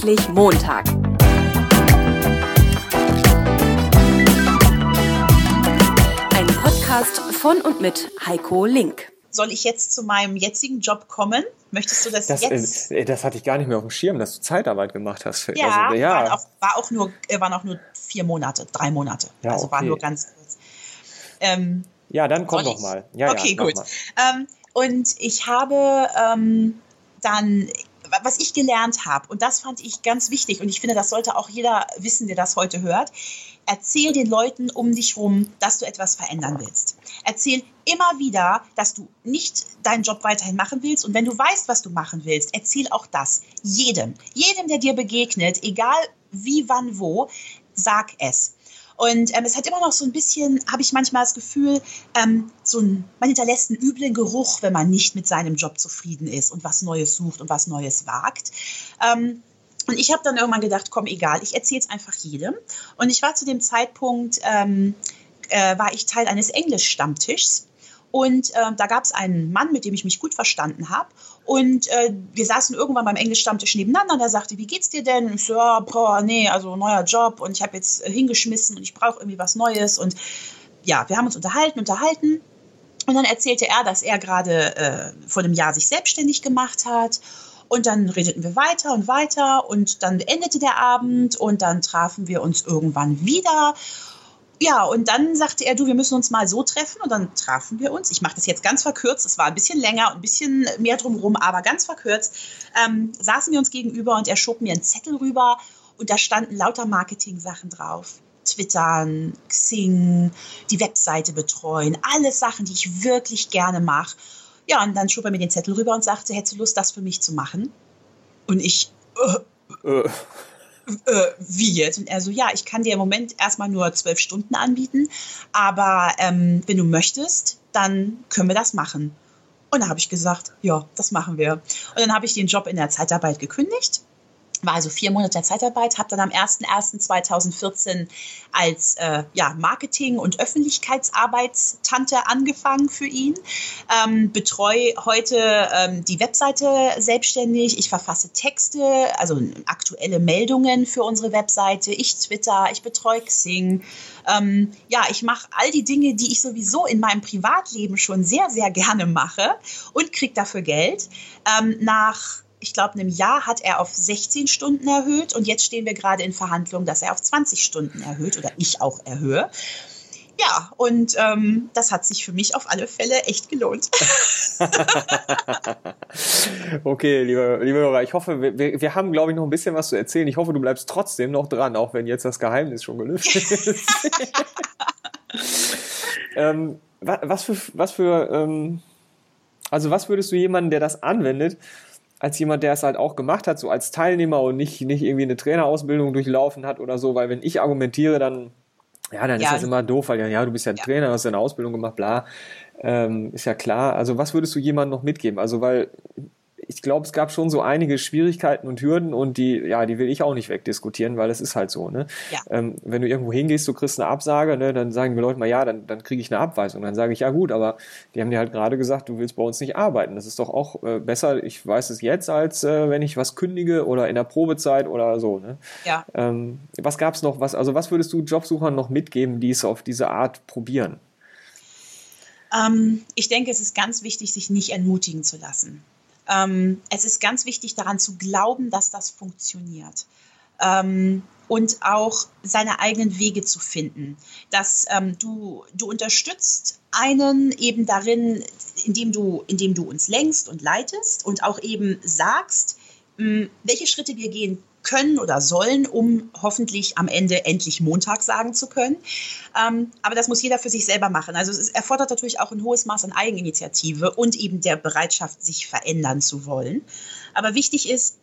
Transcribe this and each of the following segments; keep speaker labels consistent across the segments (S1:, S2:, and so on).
S1: Endlich Montag. Ein Podcast von und mit Heiko Link.
S2: Soll ich jetzt zu meinem jetzigen Job kommen? Möchtest du das,
S3: Das,
S2: jetzt?
S3: äh, das hatte ich gar nicht mehr auf dem Schirm, dass du Zeitarbeit gemacht hast. Für,
S2: ja,
S3: also, ja.
S2: Waren, auch, war auch nur, äh, waren auch nur vier Monate, drei Monate.
S3: Ja,
S2: also war
S3: okay.
S2: nur ganz kurz. Ähm,
S3: ja, dann komm doch mal. Ja,
S2: okay,
S3: ja,
S2: gut.
S3: Mal.
S2: Ähm, und ich habe ähm, dann, was ich gelernt habe, und das fand ich ganz wichtig, und ich finde, das sollte auch jeder wissen, der das heute hört, erzähl den Leuten um dich herum, dass du etwas verändern willst. Erzähl immer wieder, dass du nicht deinen Job weiterhin machen willst. Und wenn du weißt, was du machen willst, erzähl auch das. Jedem. Jedem, der dir begegnet, egal wie, wann, wo, sag es. Und ähm, es hat immer noch so ein bisschen, habe ich manchmal das Gefühl, ähm, so ein, man hinterlässt einen üblen Geruch, wenn man nicht mit seinem Job zufrieden ist und was Neues sucht und was Neues wagt. Ähm, und ich habe dann irgendwann gedacht, komm, egal, ich erzähle es einfach jedem. Und ich war zu dem Zeitpunkt, ähm, äh, war ich Teil eines Englisch-Stammtischs. Und äh, da gab es einen Mann, mit dem ich mich gut verstanden habe. Und äh, wir saßen irgendwann beim Englisch-Stammtisch nebeneinander und er sagte, wie geht's dir denn? Und ich so, ja, boah, nee, also neuer Job und ich habe jetzt äh, hingeschmissen und ich brauche irgendwie was Neues. Und ja, wir haben uns unterhalten, unterhalten. Und dann erzählte er, dass er gerade äh, vor einem Jahr sich selbstständig gemacht hat. Und dann redeten wir weiter und weiter und dann endete der Abend und dann trafen wir uns irgendwann wieder. Ja, und dann sagte er, du, wir müssen uns mal so treffen und dann trafen wir uns. Ich mache das jetzt ganz verkürzt, es war ein bisschen länger und ein bisschen mehr drumherum, aber ganz verkürzt. Ähm, saßen wir uns gegenüber und er schob mir einen Zettel rüber und da standen lauter Marketing-Sachen drauf. Twittern, Xing, die Webseite betreuen, alles Sachen, die ich wirklich gerne mache. Ja, und dann schob er mir den Zettel rüber und sagte, hättest du Lust, das für mich zu machen? Und ich, äh,
S3: Äh,
S2: äh, wie jetzt? Und er so, ja, ich kann dir im Moment erstmal nur zwölf Stunden anbieten, aber ähm, wenn du möchtest, dann können wir das machen. Und da habe ich gesagt, ja, das machen wir. Und dann habe ich den Job in der Zeitarbeit gekündigt. War also vier Monate Zeitarbeit, habe dann am 01.01.2014 als äh, ja, Marketing- und Öffentlichkeitsarbeitstante angefangen für ihn. Ähm, betreue heute ähm, die Webseite selbstständig. Ich verfasse Texte, also aktuelle Meldungen für unsere Webseite. Ich twitter, ich betreue Xing. Ähm, ja, ich mache all die Dinge, die ich sowieso in meinem Privatleben schon sehr, sehr gerne mache und kriege dafür Geld. Ähm, nach ich glaube, einem Jahr hat er auf 16 Stunden erhöht und jetzt stehen wir gerade in Verhandlungen, dass er auf 20 Stunden erhöht oder ich auch erhöhe. Ja, und ähm, das hat sich für mich auf alle Fälle echt gelohnt.
S3: okay, liebe, liebe Hörer, ich hoffe, wir, wir haben, glaube ich, noch ein bisschen was zu erzählen. Ich hoffe, du bleibst trotzdem noch dran, auch wenn jetzt das Geheimnis schon gelüftet ist. ähm, wa- was für, was für ähm, also was würdest du jemanden, der das anwendet, als jemand, der es halt auch gemacht hat, so als Teilnehmer und nicht, nicht irgendwie eine Trainerausbildung durchlaufen hat oder so, weil wenn ich argumentiere, dann, ja, dann
S2: Ja.
S3: ist das immer doof, weil ja, ja, du bist ja ein Trainer, hast ja eine Ausbildung gemacht, bla, ähm, ist ja klar. Also was würdest du jemandem noch mitgeben? Also weil ich glaube, es gab schon so einige Schwierigkeiten und Hürden und die, ja, die will ich auch nicht wegdiskutieren, weil es ist halt so, ne?
S2: Ja.
S3: Ähm, wenn du irgendwo hingehst, du kriegst eine Absage, ne, dann sagen mir Leute mal, ja, dann, dann kriege ich eine Abweisung. Dann sage ich, ja gut, aber die haben dir halt gerade gesagt, du willst bei uns nicht arbeiten. Das ist doch auch äh, besser, ich weiß es jetzt, als äh, wenn ich was kündige oder in der Probezeit oder so, ne?
S2: Ja.
S3: Ähm, was gab's noch, was, also was würdest du Jobsuchern noch mitgeben, die es auf diese Art probieren?
S2: Ähm, ich denke, es ist ganz wichtig, sich nicht entmutigen zu lassen. Ähm, es ist ganz wichtig, daran zu glauben, dass das funktioniert. Ähm, und auch seine eigenen Wege zu finden. Dass ähm, du, du unterstützt einen eben darin, indem du, indem du uns lenkst und leitest und auch eben sagst, mh, welche Schritte wir gehen können oder sollen, um hoffentlich am Ende endlich Montag sagen zu können. Ähm, aber das muss jeder für sich selber machen. Also es erfordert natürlich auch ein hohes Maß an Eigeninitiative und eben der Bereitschaft, sich verändern zu wollen. Aber wichtig ist,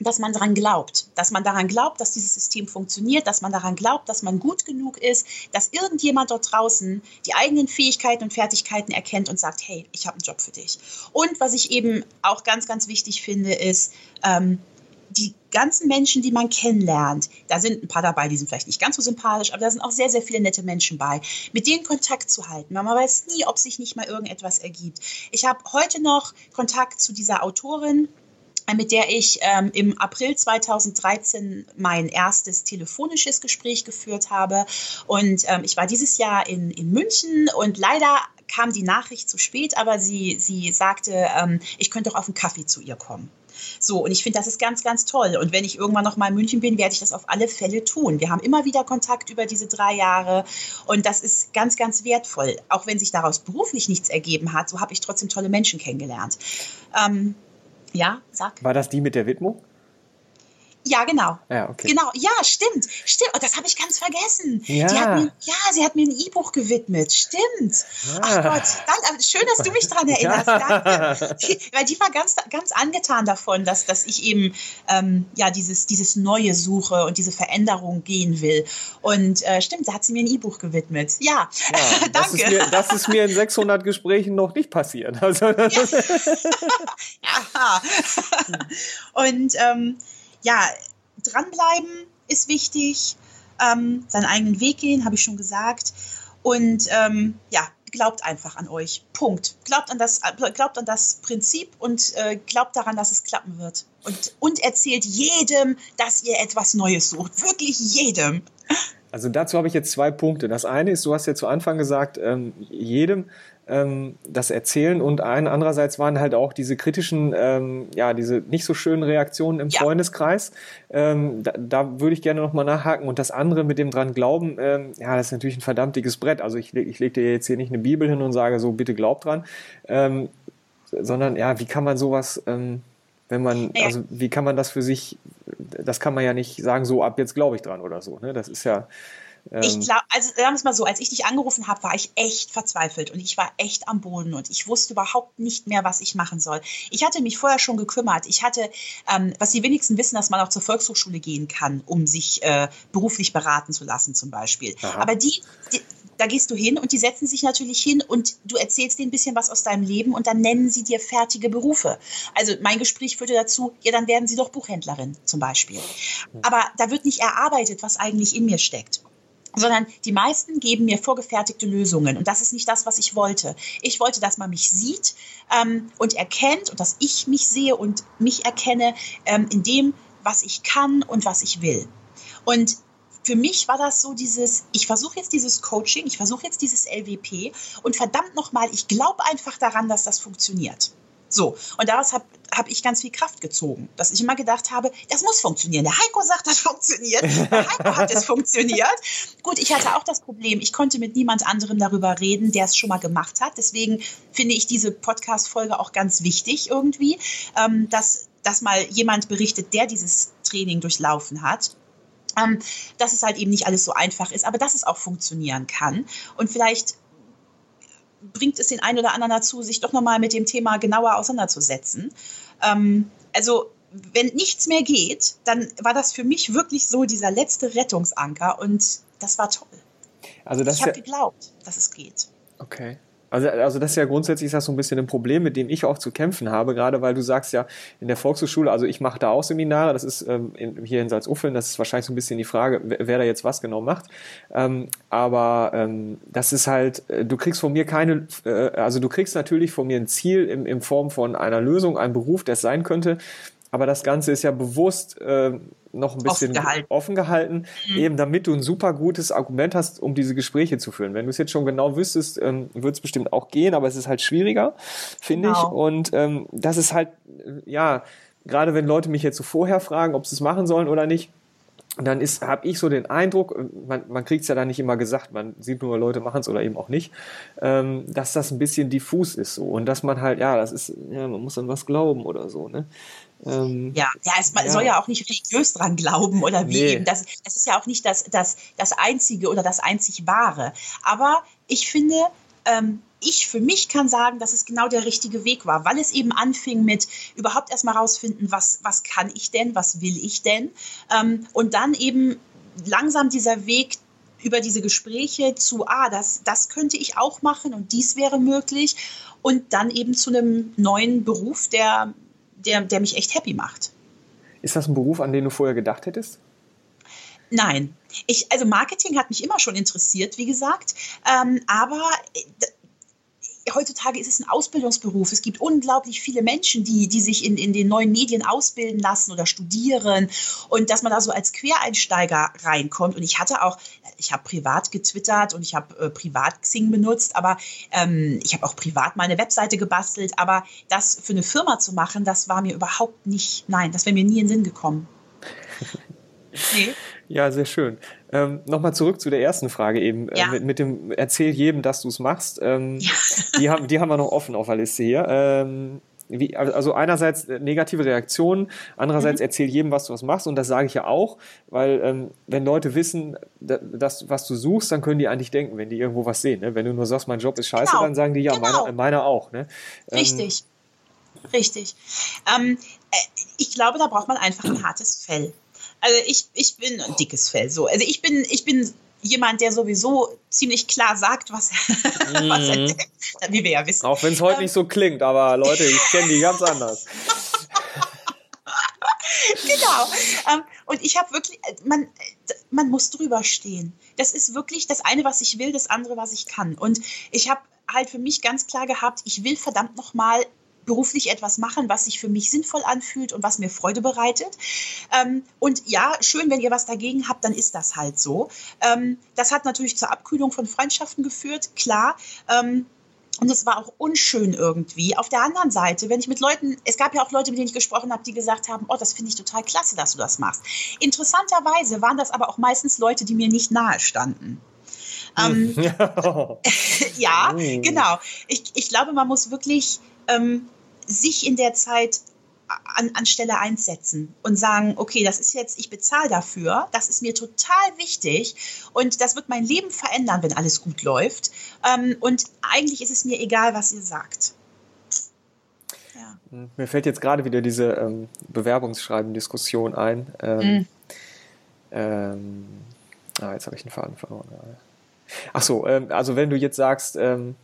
S2: dass man daran glaubt, dass man daran glaubt, dass dieses System funktioniert, dass man daran glaubt, dass man gut genug ist, dass irgendjemand dort draußen die eigenen Fähigkeiten und Fertigkeiten erkennt und sagt, hey, ich habe einen Job für dich. Und was ich eben auch ganz, ganz wichtig finde, ist, ähm, die ganzen Menschen, die man kennenlernt, da sind ein paar dabei, die sind vielleicht nicht ganz so sympathisch, aber da sind auch sehr, sehr viele nette Menschen bei, mit denen Kontakt zu halten. Man weiß nie, ob sich nicht mal irgendetwas ergibt. Ich habe heute noch Kontakt zu dieser Autorin, mit der ich ähm, im April 2013 mein erstes telefonisches Gespräch geführt habe. Und ähm, ich war dieses Jahr in, in München und leider kam die Nachricht zu spät, aber sie, sie sagte, ähm, ich könnte doch auf einen Kaffee zu ihr kommen. So, und ich finde, das ist ganz, ganz toll. Und wenn ich irgendwann noch mal in München bin, werde ich das auf alle Fälle tun. Wir haben immer wieder Kontakt über diese drei Jahre und das ist ganz, ganz wertvoll. Auch wenn sich daraus beruflich nichts ergeben hat, so habe ich trotzdem tolle Menschen kennengelernt. Ähm, ja, sag.
S3: War das die mit der Widmung?
S2: Ja, genau.
S3: Ja, okay.
S2: Genau, ja, stimmt. Stimmt. Oh, das habe ich ganz vergessen.
S3: Ja.
S2: Hat mir, ja, sie hat mir ein E-Buch gewidmet. Stimmt.
S3: Ah.
S2: Ach Gott, danke. Schön, dass du mich daran erinnerst. Danke. Die, weil die war ganz, ganz angetan davon, dass, dass ich eben ähm, ja, dieses, dieses Neue suche und diese Veränderung gehen will. Und äh, stimmt, da hat sie mir ein E-Buch gewidmet. Ja,
S3: Ja, das, ist
S2: danke.
S3: mir, das ist mir in 600 Gesprächen noch nicht passiert. Also,
S2: Ja. Und ähm, ja, dranbleiben ist wichtig, ähm, seinen eigenen Weg gehen, habe ich schon gesagt. Und ähm, ja, glaubt einfach an euch. Punkt. Glaubt an das, glaubt an das Prinzip und äh, glaubt daran, dass es klappen wird. Und, und erzählt jedem, dass ihr etwas Neues sucht. Wirklich jedem.
S3: Also dazu habe ich jetzt zwei Punkte. Das eine ist, du hast ja zu Anfang gesagt, ähm, jedem ähm, das erzählen und ein andererseits waren halt auch diese kritischen, ähm, ja, diese nicht so schönen Reaktionen im
S2: Ja.
S3: Freundeskreis. Ähm, da, da würde ich gerne nochmal nachhaken. Und das andere mit dem dran glauben, ähm, ja, das ist natürlich ein verdammt dickes Brett. Also ich, ich lege dir jetzt hier nicht eine Bibel hin und sage so, bitte glaubt dran, ähm, sondern ja, wie kann man sowas, ähm, wenn man,
S2: Naja.
S3: also wie kann man das für sich, das kann man ja nicht sagen, so ab jetzt glaube ich dran oder so. Ne? Das ist ja.
S2: Ich
S3: Ähm,
S2: glaube, also sagen wir es mal so, als ich dich angerufen habe, war ich echt verzweifelt und ich war echt am Boden und ich wusste überhaupt nicht mehr, was ich machen soll. Ich hatte mich vorher schon gekümmert. Ich hatte, ähm, was die wenigsten wissen, dass man auch zur Volkshochschule gehen kann, um sich äh, beruflich beraten zu lassen zum Beispiel.
S3: Aha.
S2: Aber die, die, da gehst du hin und die setzen sich natürlich hin und du erzählst denen ein bisschen was aus deinem Leben und dann nennen sie dir fertige Berufe. Also mein Gespräch führte dazu, ja, dann werden sie doch Buchhändlerin zum Beispiel. Aber da wird nicht erarbeitet, was eigentlich in mir steckt sondern die meisten geben mir vorgefertigte Lösungen. Und das ist nicht das, was ich wollte. Ich wollte, dass man mich sieht ähm, und erkennt und dass ich mich sehe und mich erkenne ähm, in dem, was ich kann und was ich will. Und für mich war das so dieses, ich versuche jetzt dieses Coaching, ich versuche jetzt dieses LWP und verdammt nochmal, ich glaube einfach daran, dass das funktioniert. So, und daraus habe hab ich ganz viel Kraft gezogen, dass ich immer gedacht habe, das muss funktionieren. Der Heiko sagt, das funktioniert. Der Heiko hat es funktioniert. Gut, ich hatte auch das Problem, ich konnte mit niemand anderem darüber reden, der es schon mal gemacht hat. Deswegen finde ich diese Podcast-Folge auch ganz wichtig irgendwie, ähm, dass, dass mal jemand berichtet, der dieses Training durchlaufen hat. Ähm, dass es halt eben nicht alles so einfach ist, aber dass es auch funktionieren kann. Und vielleicht bringt es den einen oder anderen dazu, sich doch nochmal mit dem Thema genauer auseinanderzusetzen. Ähm, also, wenn nichts mehr geht, dann war das für mich wirklich so dieser letzte Rettungsanker und das war toll.
S3: also das
S2: ich habe
S3: ja,
S2: geglaubt, dass es geht.
S3: Okay. Also, also das ist ja grundsätzlich ist das so ein bisschen ein Problem, mit dem ich auch zu kämpfen habe, gerade weil du sagst ja in der Volkshochschule, also ich mache da auch Seminare, das ist ähm, in, hier in Salzuffeln, das ist wahrscheinlich so ein bisschen die Frage, wer, wer da jetzt was genau macht. Ähm, aber ähm, das ist halt, äh, du kriegst von mir keine, äh, also du kriegst natürlich von mir ein Ziel in, in Form von einer Lösung, einem Beruf, der es sein könnte. Aber das Ganze ist ja bewusst äh, noch ein bisschen
S2: Offen gehalten.
S3: offen gehalten, eben damit du ein super gutes Argument hast, um diese Gespräche zu führen. Wenn du es jetzt schon genau wüsstest, ähm, wird es bestimmt auch gehen, aber es ist halt schwieriger, finde ich.
S2: Genau.
S3: Und ähm, das ist halt, äh, ja, gerade wenn Leute mich jetzt so vorher fragen, ob sie es machen sollen oder nicht, dann ist, habe ich so den Eindruck, äh, man, man kriegt es ja dann nicht immer gesagt, man sieht nur, Leute machen es oder eben auch nicht, ähm, dass das ein bisschen diffus ist so und dass man halt, ja, das ist, ja, man muss an was glauben oder so, ne? Ähm,
S2: Ja, ja, es man
S3: Ja.
S2: soll ja auch nicht religiös dran glauben oder wie
S3: Nee.
S2: eben. Das, das ist ja auch nicht das, das, das Einzige oder das einzig Wahre. Aber ich finde, ähm, ich für mich kann sagen, dass es genau der richtige Weg war, weil es eben anfing mit überhaupt erstmal rausfinden, was, was kann ich denn, was will ich denn? Ähm, und dann eben langsam dieser Weg über diese Gespräche zu, ah, das, das könnte ich auch machen und dies wäre möglich. Und dann eben zu einem neuen Beruf, der, der, der mich echt happy macht.
S3: Ist das ein Beruf, an den du vorher gedacht hättest?
S2: Nein. Ich, also Marketing hat mich immer schon interessiert, wie gesagt. Ähm, aber äh, heutzutage ist es ein Ausbildungsberuf. Es gibt unglaublich viele Menschen, die, die sich in, in den neuen Medien ausbilden lassen oder studieren und dass man da so als Quereinsteiger reinkommt. Und ich hatte auch, ich habe privat getwittert und ich habe äh, privat Xing benutzt, aber ähm, ich habe auch privat meine Webseite gebastelt. Aber das für eine Firma zu machen, das war mir überhaupt nicht, nein, das wäre mir nie in den Sinn gekommen.
S3: Nee. Ja, sehr schön. Ähm, Nochmal zurück zu der ersten Frage eben. Äh, ja. Äh, mit, mit, dem Erzähl jedem, dass du es machst. Ähm, ja. die, haben, die haben wir noch offen auf der Liste hier. Ähm, wie, also einerseits äh, negative Reaktionen, andererseits mhm. erzähl jedem, was du was machst und das sage ich ja auch, weil ähm, wenn Leute wissen, dass, was du suchst, dann können die eigentlich denken, wenn die irgendwo was sehen. Ne? Wenn du nur sagst, mein Job ist scheiße, genau. dann sagen die ja, genau. meiner, meiner auch. Ne?
S2: Richtig, ähm, richtig. Ähm, äh, ich glaube, da braucht man einfach ein hartes Fell. Also ich, ich bin ein dickes Fell so. Also ich bin, ich bin jemand, der sowieso ziemlich klar sagt, was, mhm. was er mhm. denkt, wie wir ja wissen.
S3: Auch wenn es heute ähm, nicht so klingt, aber Leute, ich kenne die ganz anders.
S2: genau. Ähm, und ich habe wirklich, man, man muss drüber stehen. Das ist wirklich das eine, was ich will, das andere, was ich kann. Und ich habe halt für mich ganz klar gehabt, ich will verdammt nochmal beruflich etwas machen, was sich für mich sinnvoll anfühlt und was mir Freude bereitet. Ähm, und ja, schön, wenn ihr was dagegen habt, dann ist das halt so. Ähm, das hat natürlich zur Abkühlung von Freundschaften geführt, klar. Ähm, und es war auch unschön irgendwie. Auf der anderen Seite, wenn ich mit Leuten, es gab ja auch Leute, mit denen ich gesprochen habe, die gesagt haben, oh, das finde ich total klasse, dass du das machst. Interessanterweise waren das aber auch meistens Leute, die mir nicht nahe standen. Ähm, ja, oh. genau. Ich, ich glaube, man muss wirklich ähm, sich in der Zeit an, Stelle einsetzen und sagen, okay, das ist jetzt, ich bezahle dafür, das ist mir total wichtig und das wird mein Leben verändern, wenn alles gut läuft. Ähm, und eigentlich ist es mir egal, was ihr sagt.
S3: Ja. Mir fällt jetzt gerade wieder diese ähm, Bewerbungsschreiben-Diskussion ein. Ähm, mm. ähm, ah, jetzt habe ich einen Faden verloren. Ach so, ähm, also wenn du jetzt sagst, ähm,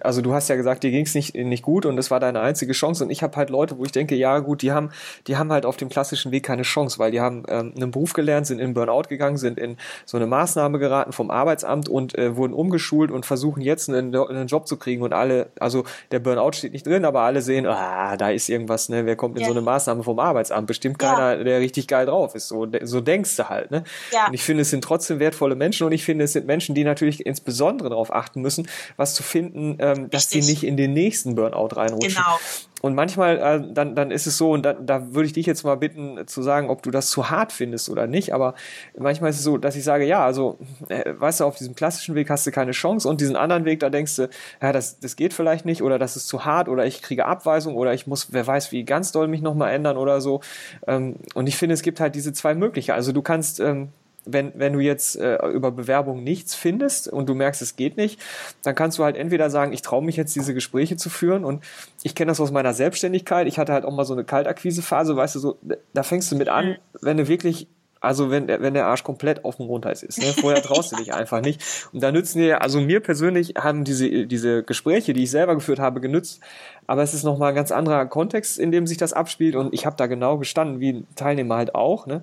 S3: also du hast ja gesagt, dir ging es nicht, nicht gut und das war deine einzige Chance. Und ich habe halt Leute, wo ich denke, ja gut, die haben, die haben halt auf dem klassischen Weg keine Chance, weil die haben ähm, einen Beruf gelernt, sind in Burnout gegangen, sind in so eine Maßnahme geraten vom Arbeitsamt und äh, wurden umgeschult und versuchen jetzt einen, einen Job zu kriegen. Und alle, also der Burnout steht nicht drin, aber alle sehen, ah, da ist irgendwas, ne, wer kommt in ja. so eine Maßnahme vom Arbeitsamt? Bestimmt keiner, ja. der richtig geil drauf ist. So, so denkst du halt, ne? Ja. Und ich finde, es sind trotzdem wertvolle Menschen und ich finde, es sind Menschen, die natürlich insbesondere darauf achten müssen, was zu finden, ähm, dass sie nicht in den nächsten Burnout reinrutschen. Genau. Und manchmal, äh, dann, dann ist es so, und da, da würde ich dich jetzt mal bitten zu sagen, ob du das zu hart findest oder nicht, aber manchmal ist es so, dass ich sage, ja, also, äh, weißt du, auf diesem klassischen Weg hast du keine Chance und diesen anderen Weg, da denkst du, ja, das, das geht vielleicht nicht oder das ist zu hart oder ich kriege Abweisung oder ich muss, wer weiß, wie ganz doll mich nochmal ändern oder so. Ähm, und ich finde, es gibt halt diese zwei Möglichkeiten. Also du kannst ähm, wenn, wenn du jetzt äh, über Bewerbung nichts findest und du merkst, es geht nicht, dann kannst du halt entweder sagen, ich traue mich jetzt, diese Gespräche zu führen. Und ich kenne das aus meiner Selbstständigkeit. Ich hatte halt auch mal so eine Kaltakquisephase, weißt du, so, da fängst du mit an, mhm. wenn du wirklich also wenn, wenn der Arsch komplett auf dem Rundhals ist. Ne? Vorher traust du dich einfach nicht. Und da nützen dir, also mir persönlich haben diese, diese Gespräche, die ich selber geführt habe, genützt. Aber es ist nochmal ein ganz anderer Kontext, in dem sich das abspielt. Und ich habe da genau gestanden, wie Teilnehmer halt auch. Ne?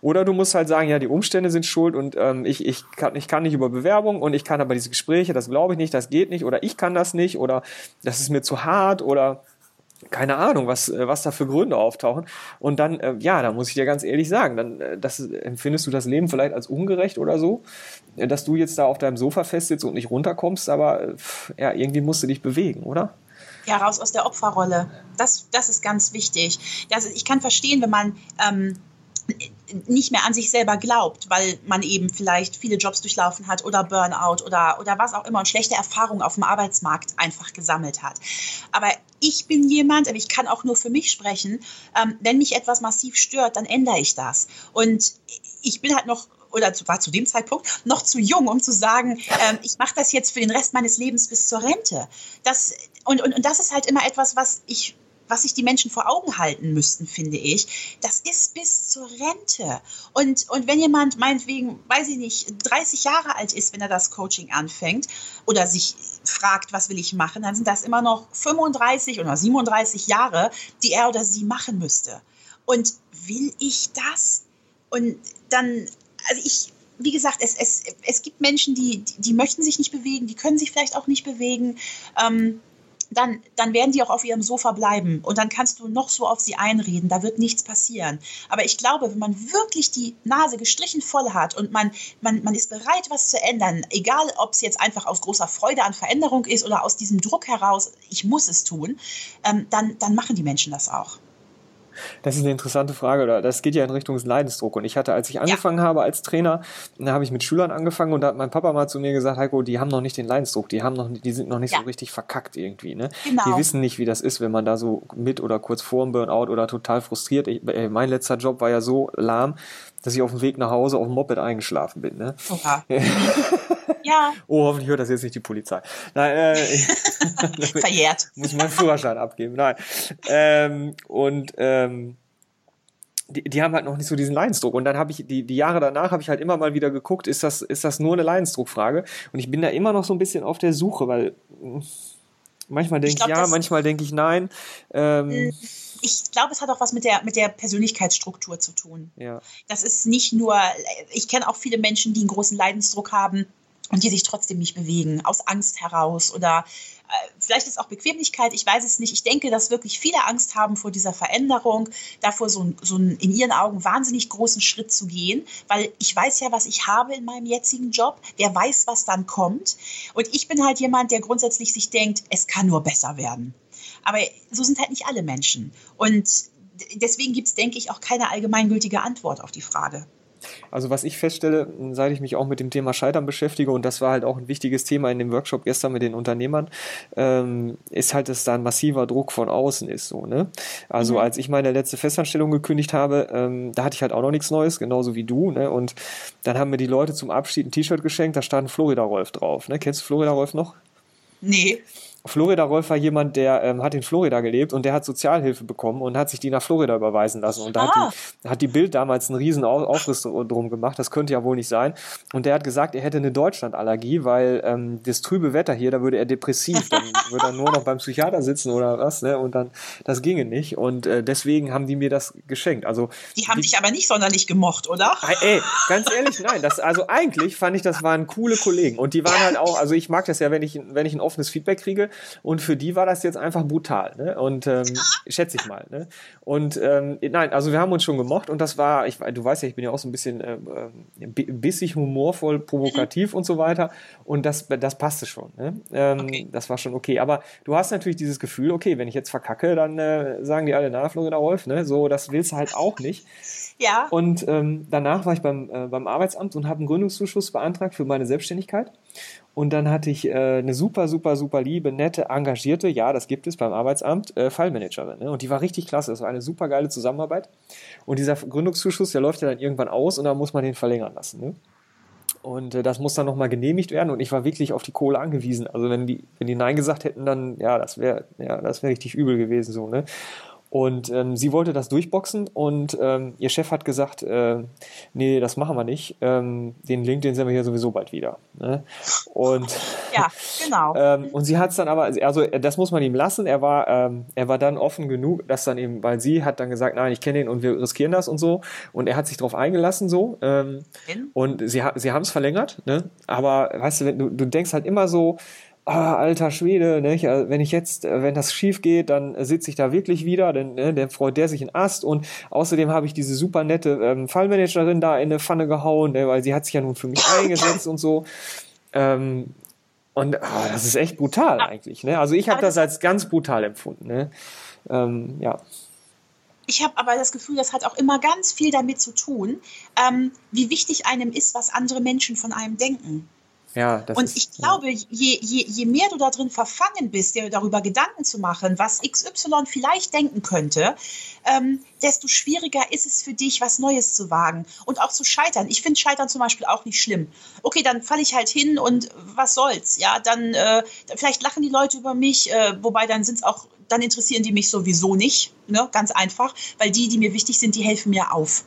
S3: Oder du musst halt sagen, ja, die Umstände sind schuld und ähm, ich, ich, kann, ich kann nicht über Bewerbung und ich kann aber diese Gespräche, das glaube ich nicht, das geht nicht. Oder ich kann das nicht oder das ist mir zu hart oder keine Ahnung, was, äh, was da für Gründe auftauchen. Und dann, äh, ja, da muss ich dir ganz ehrlich sagen, dann äh, das, empfindest du das Leben vielleicht als ungerecht oder so, äh, dass du jetzt da auf deinem Sofa festsitzt und nicht runterkommst, aber äh, ja, irgendwie musst du dich bewegen, oder?
S2: Ja, raus aus der Opferrolle. Das, das ist ganz wichtig. Das, ich kann verstehen, wenn man ähm, nicht mehr an sich selber glaubt, weil man eben vielleicht viele Jobs durchlaufen hat oder Burnout oder, oder was auch immer und schlechte Erfahrungen auf dem Arbeitsmarkt einfach gesammelt hat. Aber ich bin jemand, ich kann auch nur für mich sprechen, ähm, wenn mich etwas massiv stört, dann ändere ich das. Und ich bin halt noch oder war zu dem Zeitpunkt noch zu jung, um zu sagen, ähm, ich mache das jetzt für den Rest meines Lebens bis zur Rente. Das, und, und, und das ist halt immer etwas, was ich was sich die Menschen vor Augen halten müssten, finde ich, das ist bis zur Rente. Und, und wenn jemand meinetwegen, weiß ich nicht, 30 Jahre alt ist, wenn er das Coaching anfängt oder sich fragt, was will ich machen, dann sind das immer noch 35 oder 37 Jahre, die er oder sie machen müsste. Und will ich das? Und dann, also ich, wie gesagt, es, es, es gibt Menschen, die, die, möchten sich nicht bewegen, die können sich vielleicht auch nicht bewegen. Ähm, dann, dann werden die auch auf ihrem Sofa bleiben und dann kannst du noch so auf sie einreden, da wird nichts passieren. Aber ich glaube, wenn man wirklich die Nase gestrichen voll hat und man, man, man ist bereit, was zu ändern, egal ob es jetzt einfach aus großer Freude an Veränderung ist oder aus diesem Druck heraus, ich muss es tun, ähm, dann, dann machen die Menschen das auch.
S3: Das ist eine interessante Frage, oder das geht ja in Richtung Leidensdruck. Und ich hatte, als ich angefangen ja. habe als Trainer, da habe ich mit Schülern angefangen und da hat mein Papa mal zu mir gesagt, Heiko, die haben noch nicht den Leidensdruck, die haben noch, die sind noch nicht ja. so richtig verkackt irgendwie. Ne? Genau. Die wissen nicht, wie das ist, wenn man da so mit oder kurz vor dem Burnout oder total frustriert. Ich, äh, mein letzter Job war ja so lahm, dass ich auf dem Weg nach Hause auf dem Moped eingeschlafen bin. Ne?
S2: Oha. ja.
S3: Oh, hoffentlich hört das jetzt nicht die Polizei. Nein, äh,
S2: Verjährt.
S3: Muss meinen Führerschein abgeben. Nein. Ähm, und ähm, die, die haben halt noch nicht so diesen Leidensdruck. Und dann habe ich, die, die Jahre danach habe ich halt immer mal wieder geguckt, ist das, ist das nur eine Leidensdruckfrage? Und ich bin da immer noch so ein bisschen auf der Suche, weil manchmal denke ich, glaub, ich ja, manchmal denke ich nein. Ähm,
S2: hm ich glaube, es hat auch was mit der, mit der Persönlichkeitsstruktur zu tun.
S3: Ja.
S2: Das ist nicht nur, ich kenne auch viele Menschen, die einen großen Leidensdruck haben und die sich trotzdem nicht bewegen, aus Angst heraus oder äh, vielleicht ist auch Bequemlichkeit, ich weiß es nicht. Ich denke, dass wirklich viele Angst haben vor dieser Veränderung, davor so, so einen in ihren Augen wahnsinnig großen Schritt zu gehen, weil ich weiß ja, was ich habe in meinem jetzigen Job. Wer weiß, was dann kommt. Und ich bin halt jemand, der grundsätzlich sich denkt, es kann nur besser werden. Aber so sind halt nicht alle Menschen. Und deswegen gibt es, denke ich, auch keine allgemeingültige Antwort auf die Frage.
S3: Also was ich feststelle, seit ich mich auch mit dem Thema Scheitern beschäftige, und das war halt auch ein wichtiges Thema in dem Workshop gestern mit den Unternehmern, ähm, ist halt, dass da ein massiver Druck von außen ist. So, ne? Also mhm. als ich meine letzte Festanstellung gekündigt habe, ähm, da hatte ich halt auch noch nichts Neues, genauso wie du. Ne? Und dann haben mir die Leute zum Abschied ein T-Shirt geschenkt, da stand Florida Rolf drauf. Ne? Kennst du Florida Rolf noch?
S2: Nee.
S3: Florida Rolf war jemand, der ähm, hat in Florida gelebt und der hat Sozialhilfe bekommen und hat sich die nach Florida überweisen lassen. Und da ah. hat, die, hat die Bild damals einen riesen Aufriss drum gemacht. Das könnte ja wohl nicht sein. Und der hat gesagt, er hätte eine Deutschlandallergie, weil ähm, das trübe Wetter hier, da würde er depressiv, dann würde er nur noch beim Psychiater sitzen oder was, ne? Und dann, das ginge nicht. Und äh, deswegen haben die mir das geschenkt. Also
S2: die haben die, dich aber nicht sonderlich gemocht, oder?
S3: Ey, ganz ehrlich, nein. Das, also eigentlich fand ich, das waren coole Kollegen. Und die waren halt auch, also ich mag das ja, wenn ich, wenn ich ein offenes Feedback kriege und für die war das jetzt einfach brutal. Ne? Und ähm, schätze ich mal. Ne? Und ähm, nein, also wir haben uns schon gemocht und das war, ich, du weißt ja, ich bin ja auch so ein bisschen äh, bissig, humorvoll, provokativ und so weiter. Und das, das passte schon. Ne? Ähm, okay. Das war schon okay. Aber du hast natürlich dieses Gefühl, okay, wenn ich jetzt verkacke, dann äh, sagen die alle, na, Florida Rolf, ne? So, das willst du halt auch nicht.
S2: Ja.
S3: Und ähm, danach war ich beim, äh, beim Arbeitsamt und habe einen Gründungszuschuss beantragt für meine Selbstständigkeit. Und dann hatte ich äh, eine super, super, super liebe, nette, engagierte, ja, das gibt es beim Arbeitsamt, äh, Fallmanagerin. Ne? Und die war richtig klasse. Das war eine super geile Zusammenarbeit. Und dieser Gründungszuschuss, der läuft ja dann irgendwann aus und dann muss man den verlängern lassen. Ne? Und äh, das muss dann nochmal genehmigt werden und ich war wirklich auf die Kohle angewiesen. Also wenn die, wenn die Nein gesagt hätten, dann, ja, das wäre, ja, das wäre richtig übel gewesen so, ne? Und ähm, sie wollte das durchboxen und ähm, ihr Chef hat gesagt, äh, nee, das machen wir nicht. Ähm, den Link, den sehen wir hier sowieso bald wieder. Ne? Und
S2: ja, genau.
S3: ähm, und sie hat es dann aber, also das muss man ihm lassen. Er war, ähm, er war dann offen genug, dass dann eben, weil sie hat dann gesagt, nein, ich kenne ihn und wir riskieren das und so. Und er hat sich darauf eingelassen so. Ähm, und sie, sie haben es verlängert. Ne? Aber weißt du, du, du denkst halt immer so, ah, alter Schwede, ne? wenn ich jetzt, äh, wenn das schief geht, dann sitze ich da wirklich wieder, denn ne, dann freut der sich in Ast und außerdem habe ich diese super nette ähm, Fallmanagerin da in eine Pfanne gehauen, ne? weil sie hat sich ja nun für mich eingesetzt und so. Ähm, und oh, das ist echt brutal eigentlich. Ne? Also ich habe das als ganz brutal empfunden. Ne? Ähm, ja.
S2: Ich habe aber das Gefühl, das hat auch immer ganz viel damit zu tun, ähm, wie wichtig einem ist, was andere Menschen von einem denken.
S3: Ja,
S2: das und ist, ich glaube, ja. je, je, je mehr du da drin verfangen bist, dir darüber Gedanken zu machen, was XY vielleicht denken könnte, ähm, desto schwieriger ist es für dich, was Neues zu wagen und auch zu scheitern. Ich finde Scheitern zum Beispiel auch nicht schlimm. Okay, dann falle ich halt hin und was soll's, ja, dann äh, vielleicht lachen die Leute über mich, äh, wobei dann sind es auch, dann interessieren die mich sowieso nicht, ne, ganz einfach, weil die, die mir wichtig sind, die helfen mir auf.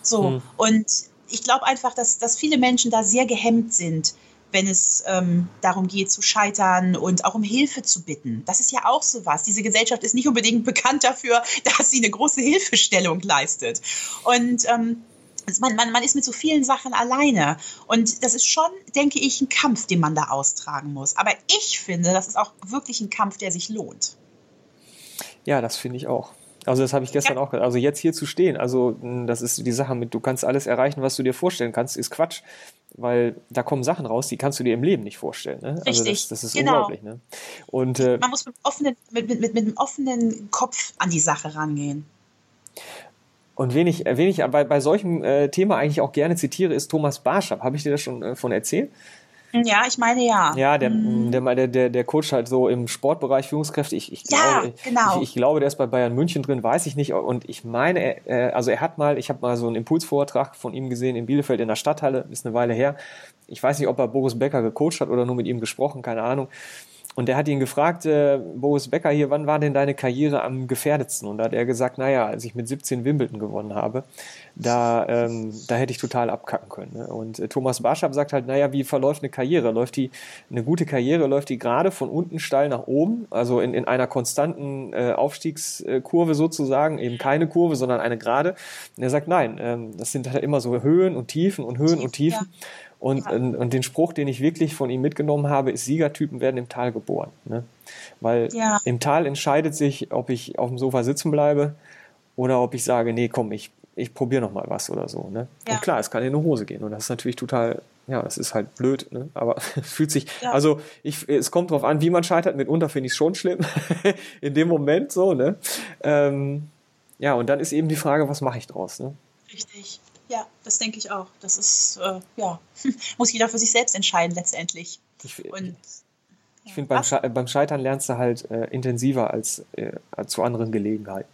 S2: So, hm. und ich glaube einfach, dass, dass viele Menschen da sehr gehemmt sind wenn es ähm, darum geht zu scheitern und auch um Hilfe zu bitten. Das ist ja auch so was. Diese Gesellschaft ist nicht unbedingt bekannt dafür, dass sie eine große Hilfestellung leistet. Und ähm, man, man, man ist mit so vielen Sachen alleine. Und das ist schon, denke ich, ein Kampf, den man da austragen muss. Aber ich finde, das ist auch wirklich ein Kampf, der sich lohnt.
S3: Ja, das finde ich auch. Also das habe ich gestern ja. auch gesagt. Also jetzt hier zu stehen, also das ist die Sache mit, du kannst alles erreichen, was du dir vorstellen kannst, ist Quatsch, weil da kommen Sachen raus, die kannst du dir im Leben nicht vorstellen. Ne?
S2: Richtig,
S3: also das, das ist
S2: genau.
S3: unglaublich. Ne? Und, äh,
S2: Man muss mit, offenen, mit, mit, mit, mit einem offenen Kopf an die Sache rangehen.
S3: Und wen ich, wen ich bei, bei solchem äh, Thema eigentlich auch gerne zitiere, ist Thomas Barschab. Habe ich dir das schon äh, von erzählt?
S2: Ja, ich meine ja.
S3: Ja, der, mhm. der, der, der Coach halt so im Sportbereich Führungskräfte. Ich, ich,
S2: ja,
S3: glaube,
S2: genau.
S3: ich, ich, glaube, der ist bei Bayern München drin, weiß ich nicht. Und ich meine, äh, also er hat mal, ich habe mal so einen Impulsvortrag von ihm gesehen in Bielefeld in der Stadthalle, ist eine Weile her. Ich weiß nicht, ob er Boris Becker gecoacht hat oder nur mit ihm gesprochen, keine Ahnung. Und der hat ihn gefragt, äh, Boris Becker hier, wann war denn deine Karriere am gefährdetsten? Und da hat er gesagt, naja, als ich mit 17 Wimbledon gewonnen habe, da, ähm, da hätte ich total abkacken können. Ne? Und äh, Thomas Barschab sagt halt, naja, wie verläuft eine Karriere? Läuft die, eine gute Karriere, läuft die gerade von unten steil nach oben, also in, in einer konstanten äh, Aufstiegskurve sozusagen, eben keine Kurve, sondern eine gerade. Und er sagt, nein, ähm, das sind halt immer so Höhen und Tiefen und Höhen und Tiefen. Ja. Und, ja. und, und, den Spruch, den ich wirklich von ihm mitgenommen habe, ist, Siegertypen werden im Tal geboren. Ne? Weil ja. im Tal entscheidet sich, ob ich auf dem Sofa sitzen bleibe oder ob ich sage, nee, komm, ich, ich probiere noch mal was oder so. Ne? Ja. Und klar, es kann in eine Hose gehen. Und das ist natürlich total, ja, das ist halt blöd. Ne? Aber es fühlt sich, also ich, es kommt drauf an, wie man scheitert. Mitunter finde ich es schon schlimm. in dem Moment so. Ne? Ähm, ja, und dann ist eben die Frage, was mache ich draus? Ne?
S2: Richtig. Ja, das denke ich auch. Das ist, äh, ja, muss jeder für sich selbst entscheiden letztendlich.
S3: Ich, Und, ich finde, beim, Sche beim Scheitern lernst du halt äh, intensiver als äh, zu anderen Gelegenheiten.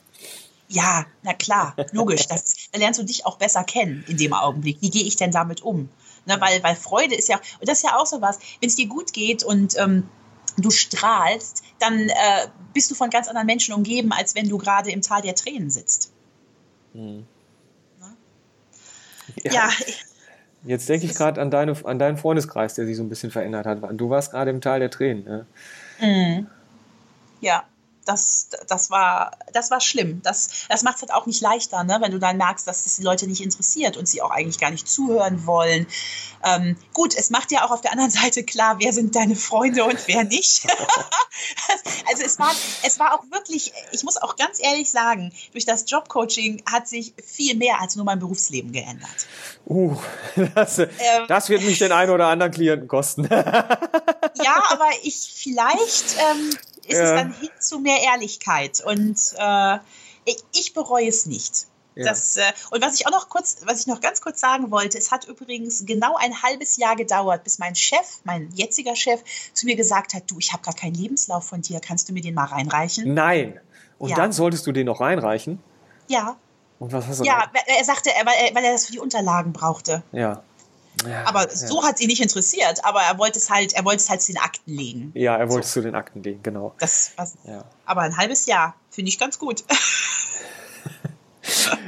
S2: Ja, na klar, logisch. Das ist, da lernst du dich auch besser kennen in dem Augenblick. Wie gehe ich denn damit um? Ne, weil, weil Freude ist ja, und das ist ja auch so was, wenn es dir gut geht und ähm, du strahlst, dann äh, bist du von ganz anderen Menschen umgeben, als wenn du gerade im Tal der Tränen sitzt. Mhm.
S3: Ja. ja. Jetzt denke ich gerade an, deine, an deinen Freundeskreis, der sich so ein bisschen verändert hat. Du warst gerade im Tal der Tränen. Ne?
S2: Mhm. Ja, das, das, war, das war schlimm. Das, das macht es halt auch nicht leichter, ne? wenn du dann merkst, dass das die Leute nicht interessiert und sie auch eigentlich gar nicht zuhören wollen. Ähm, gut, es macht ja auch auf der anderen Seite klar, wer sind deine Freunde und wer nicht. also es war, es war auch wirklich, ich muss auch ganz ehrlich sagen, durch das Jobcoaching hat sich viel mehr als nur mein Berufsleben geändert.
S3: Uh, das, ähm, das wird mich den einen oder anderen Klienten kosten.
S2: ja, aber ich vielleicht ähm, ist ja. es dann hin zu mehr Ehrlichkeit. Und äh, ich bereue es nicht. Ja. Das, äh, und was ich auch noch kurz, was ich noch ganz kurz sagen wollte, es hat übrigens genau ein halbes Jahr gedauert, bis mein Chef, mein jetziger Chef, zu mir gesagt hat, du, ich habe gar keinen Lebenslauf von dir, kannst du mir den mal reinreichen?
S3: Nein. Und ja. dann solltest du den noch reinreichen?
S2: Ja.
S3: Und was hast du
S2: Ja, da? er sagte, weil er, weil er das für die Unterlagen brauchte.
S3: Ja.
S2: Ja, aber so ja. hat ihn nicht interessiert, aber er wollte es halt, er wollte es halt zu den Akten legen.
S3: Ja, er wollte so. es zu den Akten legen, genau.
S2: Das, was, ja. Aber ein halbes Jahr finde ich ganz gut.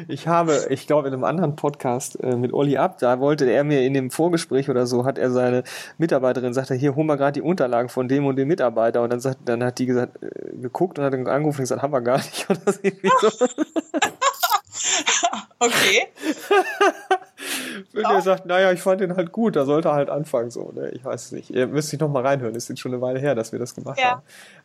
S3: Ich habe, ich glaube, in einem anderen Podcast äh, mit Olli Ab, da wollte er mir in dem Vorgespräch oder so, hat er seine Mitarbeiterin, sagte, hier, hol mal gerade die Unterlagen von dem und dem Mitarbeiter. Und dann, sagt, dann hat die gesagt, äh, geguckt und hat dann angerufen und gesagt, haben wir gar nicht. Oder so.
S2: okay.
S3: Wenn ja. er sagt, naja, ich fand den halt gut, da sollte er halt anfangen, so, ne? Ich weiß es nicht. Ihr müsst sich noch mal reinhören, ist jetzt schon eine Weile her, dass wir das gemacht ja. haben.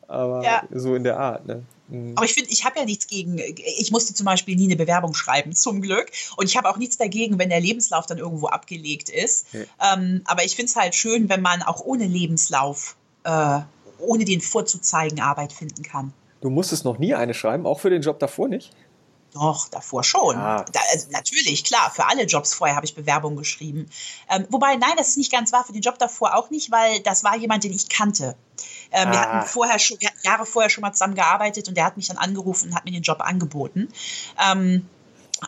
S3: Aber ja. so in der Art, ne?
S2: Mhm. Aber ich finde, ich habe ja nichts gegen, ich musste zum Beispiel nie eine Bewerbung schreiben, zum Glück. Und ich habe auch nichts dagegen, wenn der Lebenslauf dann irgendwo abgelegt ist. Ja. Ähm, aber ich finde es halt schön, wenn man auch ohne Lebenslauf, äh, ohne den vorzuzeigen, Arbeit finden kann.
S3: Du musstest noch nie eine schreiben, auch für den Job davor nicht?
S2: Doch, davor schon. Ja. Da, also natürlich, klar, für alle Jobs vorher habe ich Bewerbungen geschrieben. Ähm, wobei, nein, das ist nicht ganz wahr, für den Job davor auch nicht, weil das war jemand, den ich kannte. Ähm, ah. Wir hatten vorher schon, wir hatten Jahre vorher schon mal zusammen gearbeitet und der hat mich dann angerufen und hat mir den Job angeboten. Ähm,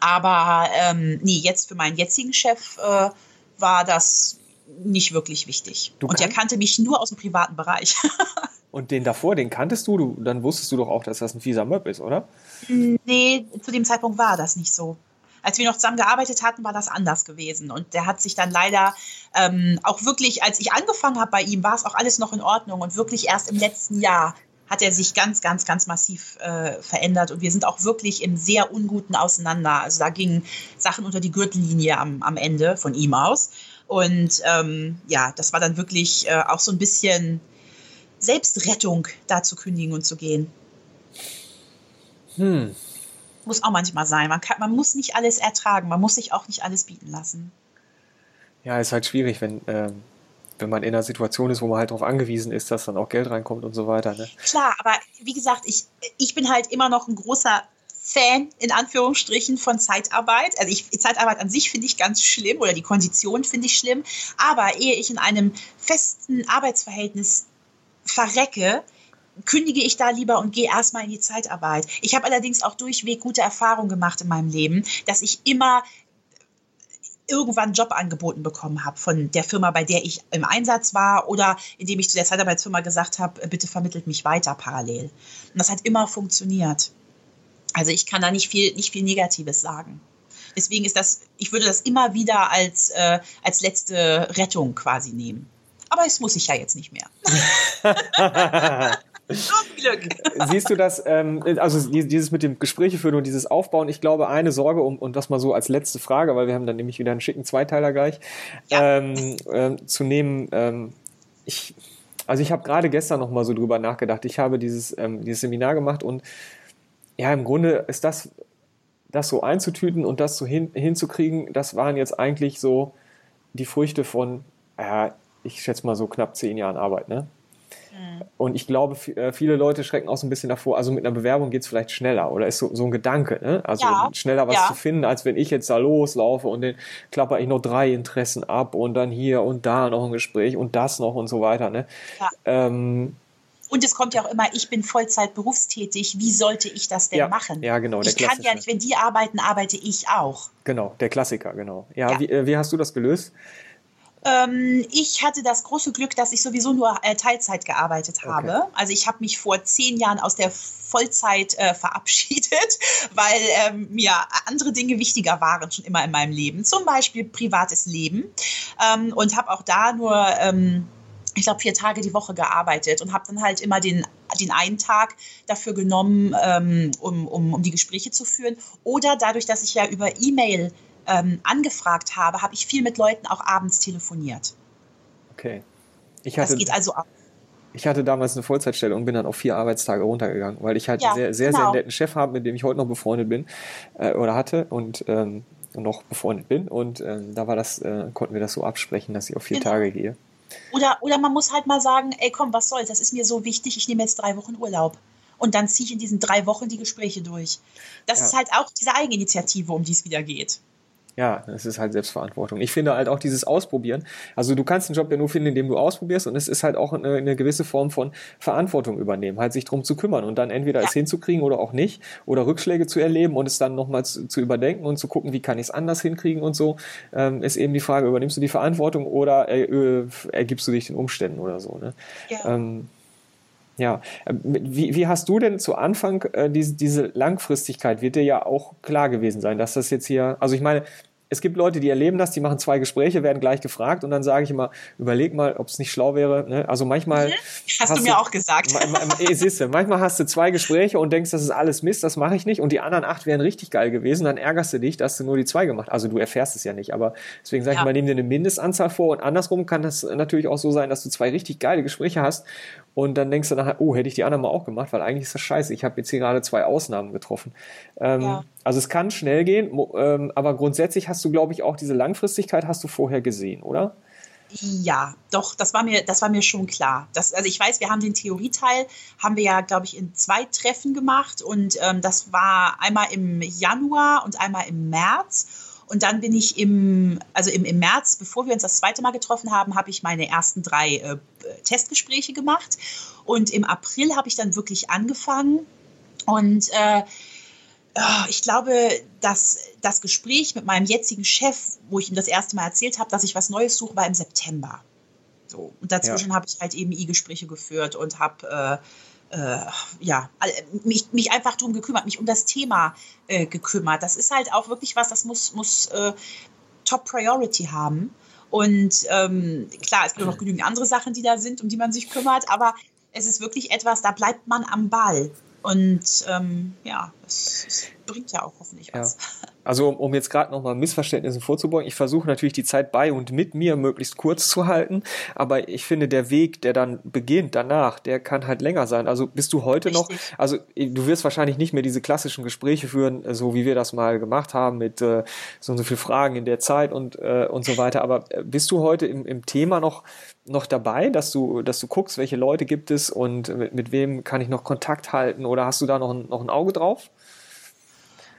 S2: aber ähm, nee, jetzt für meinen jetzigen Chef äh, war das nicht wirklich wichtig. Du und er kannte mich nur aus dem privaten Bereich.
S3: Und den davor, den kanntest du, du, dann wusstest du doch auch, dass das ein fieser Möb ist, oder?
S2: Nee, zu dem Zeitpunkt war das nicht so. Als wir noch zusammen gearbeitet hatten, war das anders gewesen. Und der hat sich dann leider ähm, auch wirklich, als ich angefangen habe bei ihm, war es auch alles noch in Ordnung. Und wirklich erst im letzten Jahr hat er sich ganz, ganz, ganz massiv äh, verändert. Und wir sind auch wirklich im sehr unguten Auseinander. Also da gingen Sachen unter die Gürtellinie am, am Ende von ihm aus. Und ähm, ja, das war dann wirklich äh, auch so ein bisschen Selbstrettung, da zu kündigen und zu gehen. Hm. Muss auch manchmal sein. Man, kann, man muss nicht alles ertragen, man muss sich auch nicht alles bieten lassen.
S3: Ja, ist halt schwierig, wenn, ähm, wenn man in einer Situation ist, wo man halt darauf angewiesen ist, dass dann auch Geld reinkommt und so weiter. Ne?
S2: Klar, aber wie gesagt, ich, ich bin halt immer noch ein großer Fan in Anführungsstrichen von Zeitarbeit. Also ich, Zeitarbeit an sich finde ich ganz schlimm oder die Kondition finde ich schlimm. Aber ehe ich in einem festen Arbeitsverhältnis verrecke, kündige ich da lieber und gehe erstmal in die Zeitarbeit. Ich habe allerdings auch durchweg gute Erfahrungen gemacht in meinem Leben, dass ich immer irgendwann Job angeboten bekommen habe von der Firma, bei der ich im Einsatz war oder indem ich zu der Zeitarbeitsfirma gesagt habe, bitte vermittelt mich weiter parallel. Und das hat immer funktioniert. Also ich kann da nicht viel, nicht viel Negatives sagen. Deswegen ist das, ich würde das immer wieder als, äh, als letzte Rettung quasi nehmen. Aber es muss ich ja jetzt nicht mehr.
S3: Zum Glück. Siehst du das, ähm, also dieses mit dem Gespräche führen und dieses Aufbauen, ich glaube, eine Sorge, um, und das mal so als letzte Frage, weil wir haben dann nämlich wieder einen schicken Zweiteiler gleich, ja. ähm, ähm, zu nehmen, ähm, ich, also ich habe gerade gestern noch mal so drüber nachgedacht. Ich habe dieses, ähm, dieses Seminar gemacht und ja, im Grunde ist das, das so einzutüten und das so hin, hinzukriegen, das waren jetzt eigentlich so die Früchte von, ja, ich schätze mal so knapp zehn Jahren Arbeit, ne? Mhm. Und ich glaube, äh, viele Leute schrecken auch so ein bisschen davor. Also mit einer Bewerbung geht es vielleicht schneller oder ist so, so ein Gedanke, ne? Also ja, schneller was ja. zu finden, als wenn ich jetzt da loslaufe und dann klapper ich noch drei Interessen ab und dann hier und da noch ein Gespräch und das noch und so weiter, ne? Ja. Ähm,
S2: und es kommt ja auch immer, ich bin Vollzeit berufstätig, wie sollte ich das denn
S3: ja,
S2: machen?
S3: Ja, genau.
S2: ich kann ja nicht, wenn die arbeiten, arbeite ich auch.
S3: Genau, der Klassiker, genau. Ja, ja. Wie, äh, wie hast du das gelöst?
S2: Ähm, ich hatte das große Glück, dass ich sowieso nur äh, Teilzeit gearbeitet habe. Okay. Also ich habe mich vor zehn Jahren aus der Vollzeit äh, verabschiedet, weil ähm, mir andere Dinge wichtiger waren schon immer in meinem Leben. Zum Beispiel privates Leben. Ähm, und habe auch da nur ähm, ich glaube, vier Tage die Woche gearbeitet und habe dann halt immer den, den einen Tag dafür genommen, ähm, um, um, um die Gespräche zu führen. Oder dadurch, dass ich ja über E-Mail ähm, angefragt habe, habe ich viel mit Leuten auch abends telefoniert.
S3: Okay.
S2: Ich hatte, das geht also auch.
S3: Ich hatte damals eine Vollzeitstelle und bin dann auf vier Arbeitstage runtergegangen, weil ich halt ja, einen sehr, sehr, genau. sehr netten Chef habe, mit dem ich heute noch befreundet bin äh, oder hatte und ähm, noch befreundet bin. Und ähm, da war das, äh, konnten wir das so absprechen, dass ich auf vier genau. Tage gehe.
S2: Oder, oder man muss halt mal sagen, ey komm, was soll's, das ist mir so wichtig, ich nehme jetzt drei Wochen Urlaub. Und dann ziehe ich in diesen drei Wochen die Gespräche durch. Das ja. ist halt auch diese Eigeninitiative, um die es wieder geht.
S3: Ja, es ist halt Selbstverantwortung. Ich finde halt auch dieses Ausprobieren. Also du kannst einen Job ja nur finden, indem du ausprobierst und es ist halt auch eine, eine gewisse Form von Verantwortung übernehmen, halt sich drum zu kümmern und dann entweder ja. es hinzukriegen oder auch nicht oder Rückschläge zu erleben und es dann nochmal zu, zu überdenken und zu gucken, wie kann ich es anders hinkriegen und so, ähm, ist eben die Frage, übernimmst du die Verantwortung oder äh, äh, ergibst du dich den Umständen oder so. Ne? Ja. Ähm, ja, ähm, wie, wie hast du denn zu Anfang äh, diese, diese Langfristigkeit, wird dir ja auch klar gewesen sein, dass das jetzt hier, also ich meine, es gibt Leute, die erleben das, die machen zwei Gespräche, werden gleich gefragt und dann sage ich immer, überleg mal, ob es nicht schlau wäre. Ne? Also manchmal. Mhm.
S2: Hast, hast, du mir du, auch gesagt.
S3: Eh, siehst du, manchmal hast du zwei Gespräche und denkst, das ist alles Mist, das mache ich nicht und die anderen acht wären richtig geil gewesen, dann ärgerst du dich, dass du nur die zwei gemacht hast. Also du erfährst es ja nicht, aber deswegen sage ja. ich mal, nimm dir eine Mindestanzahl vor und andersrum kann das natürlich auch so sein, dass du zwei richtig geile Gespräche hast und dann denkst du nachher, oh, hätte ich die anderen mal auch gemacht, weil eigentlich ist das scheiße. Ich habe jetzt hier gerade zwei Ausnahmen getroffen. Ähm, ja. Also es kann schnell gehen, ähm, aber grundsätzlich hast du, glaube ich, auch diese Langfristigkeit hast du vorher gesehen, oder?
S2: Ja, doch, das war mir, das war mir schon klar. Das, also ich weiß, wir haben den Theorieteil, haben wir ja, glaube ich, in zwei Treffen gemacht und ähm, das war einmal im Januar und einmal im März. Und dann bin ich im, also im, im März, bevor wir uns das zweite Mal getroffen haben, habe ich meine ersten drei äh, Testgespräche gemacht. Und im April habe ich dann wirklich angefangen. Und äh, oh, ich glaube, dass das Gespräch mit meinem jetzigen Chef, wo ich ihm das erste Mal erzählt habe, dass ich was Neues suche, war im September. So. Und dazwischen ja. habe ich halt eben I-Gespräche geführt und habe äh, äh, ja, mich, mich einfach darum gekümmert, mich um das Thema äh, gekümmert. Das ist halt auch wirklich was, das muss, muss äh, Top Priority haben. Und ähm, klar, es gibt noch genügend andere Sachen, die da sind, um die man sich kümmert, aber es ist wirklich etwas, da bleibt man am Ball. Und ähm, ja, es, bringt ja auch hoffentlich was. Ja.
S3: Also um, um jetzt gerade nochmal Missverständnissen vorzubeugen, ich versuche natürlich die Zeit bei und mit mir möglichst kurz zu halten, aber ich finde der Weg, der dann beginnt danach, der kann halt länger sein. Also bist du heute Richtig. noch, also du wirst wahrscheinlich nicht mehr diese klassischen Gespräche führen, so wie wir das mal gemacht haben mit äh, so und so viel Fragen in der Zeit und, äh, und so weiter, aber äh, bist du heute im, im Thema noch noch dabei, dass du, dass du guckst, welche Leute gibt es und mit, mit wem kann ich noch Kontakt halten oder hast du da noch ein, noch ein Auge drauf?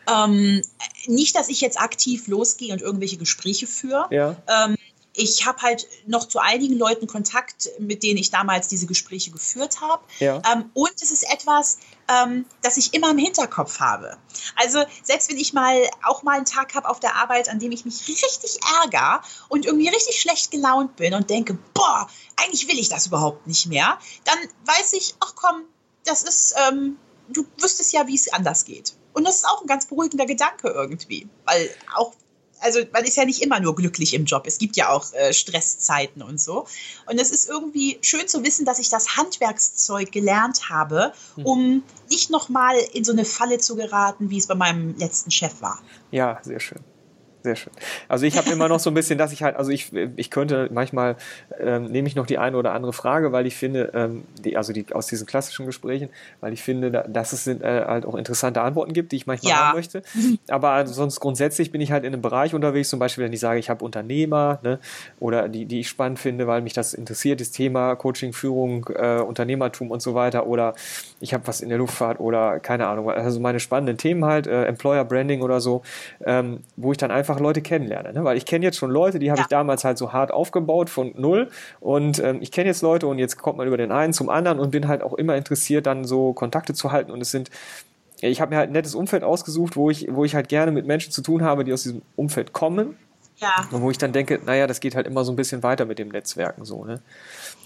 S2: Ähm, nicht, dass ich jetzt aktiv losgehe und irgendwelche Gespräche führe.
S3: Ja.
S2: Ähm, ich habe halt noch zu einigen Leuten Kontakt, mit denen ich damals diese Gespräche geführt habe.
S3: Ja.
S2: Ähm, und es ist etwas, ähm, das ich immer im Hinterkopf habe. Also selbst wenn ich mal auch mal einen Tag habe auf der Arbeit, an dem ich mich richtig ärgere und irgendwie richtig schlecht gelaunt bin und denke, boah, eigentlich will ich das überhaupt nicht mehr, dann weiß ich, ach komm, das ist, ähm, du wüsstest ja, wie es anders geht. Und das ist auch ein ganz beruhigender Gedanke irgendwie, weil auch also man ist ja nicht immer nur glücklich im Job. Es gibt ja auch äh, Stresszeiten und so. Und es ist irgendwie schön zu wissen, dass ich das Handwerkszeug gelernt habe, hm. um nicht nochmal in so eine Falle zu geraten, wie es bei meinem letzten Chef war.
S3: Ja, sehr schön sehr schön. Also ich habe immer noch so ein bisschen, dass ich halt, also ich, ich könnte manchmal ähm, nehme ich noch die eine oder andere Frage, weil ich finde, ähm, die, also die aus diesen klassischen Gesprächen, weil ich finde, dass es sind, äh, halt auch interessante Antworten gibt, die ich manchmal ja. haben möchte. Aber sonst grundsätzlich bin ich halt in einem Bereich unterwegs, zum Beispiel, wenn ich sage, ich habe Unternehmer, ne, oder die, die ich spannend finde, weil mich das interessiert, das Thema Coaching, Führung, äh, Unternehmertum und so weiter, oder ich habe was in der Luftfahrt oder keine Ahnung, also meine spannenden Themen halt, äh, Employer Branding oder so, ähm, wo ich dann einfach einfach Leute kennenlerne. Ne? Weil ich kenne jetzt schon Leute, die habe ja. ich damals halt so hart aufgebaut von null. Und ähm, ich kenne jetzt Leute und jetzt kommt man über den einen zum anderen und bin halt auch immer interessiert, dann so Kontakte zu halten. Und es sind ich habe mir halt ein nettes Umfeld ausgesucht, wo ich, wo ich halt gerne mit Menschen zu tun habe, die aus diesem Umfeld kommen.
S2: Ja.
S3: Und wo ich dann denke, naja, das geht halt immer so ein bisschen weiter mit dem Netzwerken so, ne?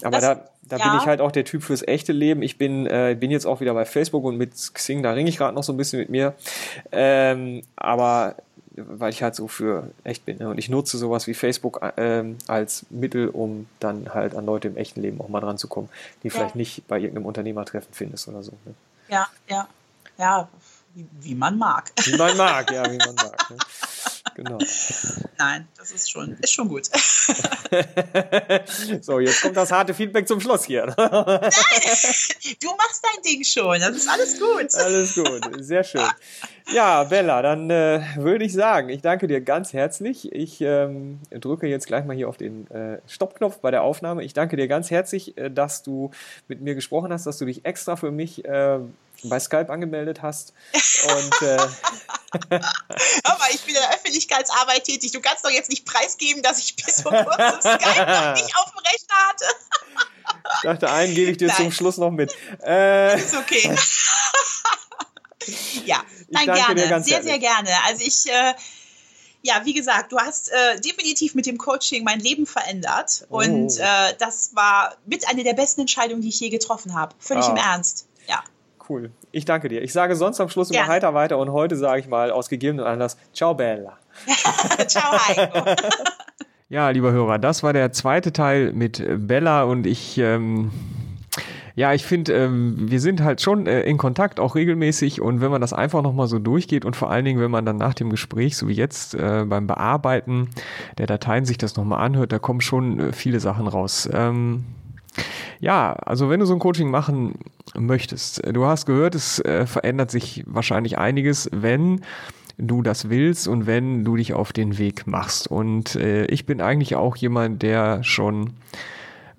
S3: Aber das, da, da ja. bin ich halt auch der Typ fürs echte Leben. Ich bin, äh, bin jetzt auch wieder bei Facebook und mit Xing, da ringe ich gerade noch so ein bisschen mit mir. Ähm, aber weil ich halt so für echt bin. Ne? Und ich nutze sowas wie Facebook ähm, als Mittel, um dann halt an Leute im echten Leben auch mal dran zu kommen, die ja. vielleicht nicht bei irgendeinem Unternehmertreffen findest oder so. Ne?
S2: Ja, ja, ja, wie, wie, man mag.
S3: Wie man mag, ja, wie man mag. Ne? Genau.
S2: Nein, das ist schon, ist schon gut.
S3: so, jetzt kommt das harte Feedback zum Schluss hier. Nein,
S2: du machst dein Ding schon, das ist alles gut.
S3: Alles gut, sehr schön. Ja, Bella, dann äh, würde ich sagen, ich danke dir ganz herzlich. Ich ähm, drücke jetzt gleich mal hier auf den äh, Stoppknopf bei der Aufnahme. Ich danke dir ganz herzlich, äh, dass du mit mir gesprochen hast, dass du dich extra für mich äh, bei Skype angemeldet hast. Und, äh
S2: Aber ich bin in der Öffentlichkeitsarbeit tätig. Du kannst doch jetzt nicht preisgeben, dass ich bis vor kurzem Skype noch nicht auf dem Rechner hatte.
S3: ich dachte, einen gebe ich dir Nein. zum Schluss noch mit.
S2: Äh, das ist okay. ja, nein, gerne. Sehr, sehr gerne. Also ich, äh, ja, wie gesagt, du hast äh, definitiv mit dem Coaching mein Leben verändert. Oh. Und äh, das war mit einer der besten Entscheidungen, die ich je getroffen habe. Völlig oh. im Ernst. Ja.
S3: Cool. Ich danke dir. Ich sage sonst am Schluss immer heiter weiter und heute sage ich mal aus gegebenem Anlass, ciao Bella. ciao Heiko. ja, lieber Hörer, das war der zweite Teil mit Bella und ich... Ähm ja, ich finde, ähm, wir sind halt schon äh, in Kontakt, auch regelmäßig. Und wenn man das einfach nochmal so durchgeht und vor allen Dingen, wenn man dann nach dem Gespräch, so wie jetzt äh, beim Bearbeiten der Dateien sich das nochmal anhört, da kommen schon äh, viele Sachen raus. Ähm, ja, also wenn du so ein Coaching machen möchtest, du hast gehört, es äh, verändert sich wahrscheinlich einiges, wenn du das willst und wenn du dich auf den Weg machst. Und äh, ich bin eigentlich auch jemand, der schon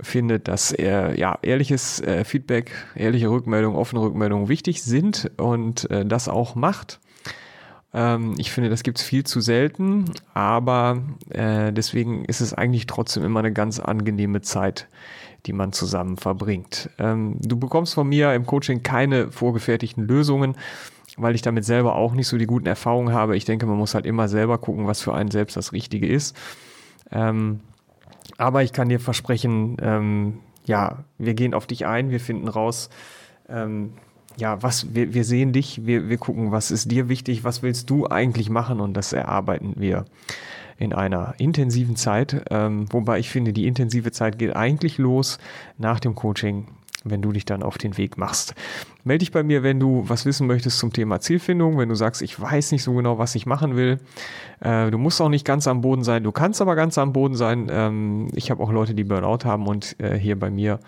S3: findet, dass er, ja, ehrliches äh, Feedback, ehrliche Rückmeldungen, offene Rückmeldungen wichtig sind und äh, das auch macht. Ähm, ich finde, das gibt es viel zu selten, aber äh, deswegen ist es eigentlich trotzdem immer eine ganz angenehme Zeit, die man zusammen verbringt. Ähm, du bekommst von mir im Coaching keine vorgefertigten Lösungen, weil ich damit selber auch nicht so die guten Erfahrungen habe. Ich denke, man muss halt immer selber gucken, was für einen selbst das Richtige ist. Ähm, aber ich kann dir versprechen, ähm, ja, wir gehen auf dich ein, wir finden raus, ähm, ja, was, wir, wir sehen dich, wir, wir gucken, was ist dir wichtig, was willst du eigentlich machen und das erarbeiten wir in einer intensiven Zeit. Ähm, wobei ich finde, die intensive Zeit geht eigentlich los nach dem Coaching, wenn du dich dann auf den Weg machst. Melde dich bei mir, wenn du was wissen möchtest zum Thema Zielfindung, wenn du sagst, ich weiß nicht so genau, was ich machen will. Äh, du musst auch nicht ganz am Boden sein, du kannst aber ganz am Boden sein. Ähm, ich habe auch Leute, die Burnout haben und äh, hier bei mir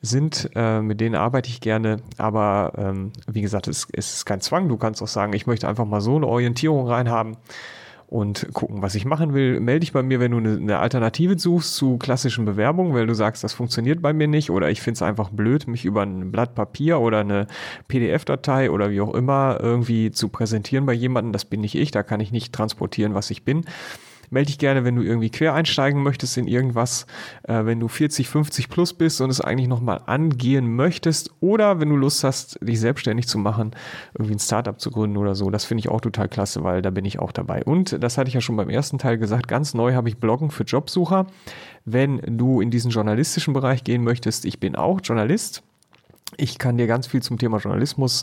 S3: sind, äh, mit denen arbeite ich gerne. Aber ähm, wie gesagt, es, es ist kein Zwang. Du kannst auch sagen, ich möchte einfach mal so eine Orientierung reinhaben und gucken, was ich machen will. Melde dich bei mir, wenn du eine, Alternative suchst zu klassischen Bewerbungen, weil du sagst, das funktioniert bei mir nicht oder ich finde es einfach blöd, mich über ein Blatt Papier oder eine PDF-Datei oder wie auch immer irgendwie zu präsentieren bei jemandem. Das bin nicht ich, da kann ich nicht transportieren, was ich bin. Melde dich gerne, wenn du irgendwie quer einsteigen möchtest in irgendwas, äh, wenn du 40, 50 plus bist und es eigentlich nochmal angehen möchtest oder wenn du Lust hast, dich selbstständig zu machen, irgendwie ein Startup zu gründen oder so. Das finde ich auch total klasse, weil da bin ich auch dabei. Und das hatte ich ja schon beim ersten Teil gesagt, ganz neu habe ich Bloggen für Jobsucher. Wenn du in diesen journalistischen Bereich gehen möchtest, ich bin auch Journalist. Ich kann dir ganz viel zum Thema Journalismus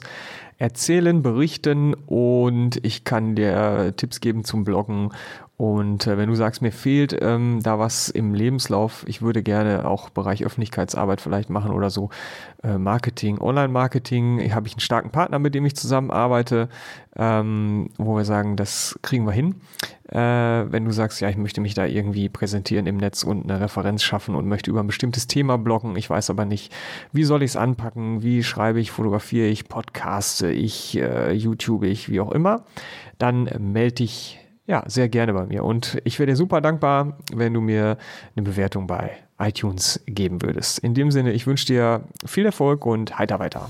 S3: erzählen, berichten und ich kann dir Tipps geben zum Bloggen und äh, wenn du sagst, mir fehlt ähm, da was im Lebenslauf, ich würde gerne auch Bereich Öffentlichkeitsarbeit vielleicht machen oder so, äh, Marketing, Online-Marketing, habe ich einen starken Partner, mit dem ich zusammenarbeite, ähm, wo wir sagen, das kriegen wir hin. Äh, wenn du sagst, ja, ich möchte mich da irgendwie präsentieren im Netz und eine Referenz schaffen und möchte über ein bestimmtes Thema bloggen, ich weiß aber nicht, wie soll ich es anpacken, wie schreibe ich, fotografiere ich, podcaste ich, äh, YouTube ich, wie auch immer, dann melde dich ja, sehr gerne bei mir. Und ich wäre dir super dankbar, wenn du mir eine Bewertung bei iTunes geben würdest. In dem Sinne, ich wünsche dir viel Erfolg und heiter weiter.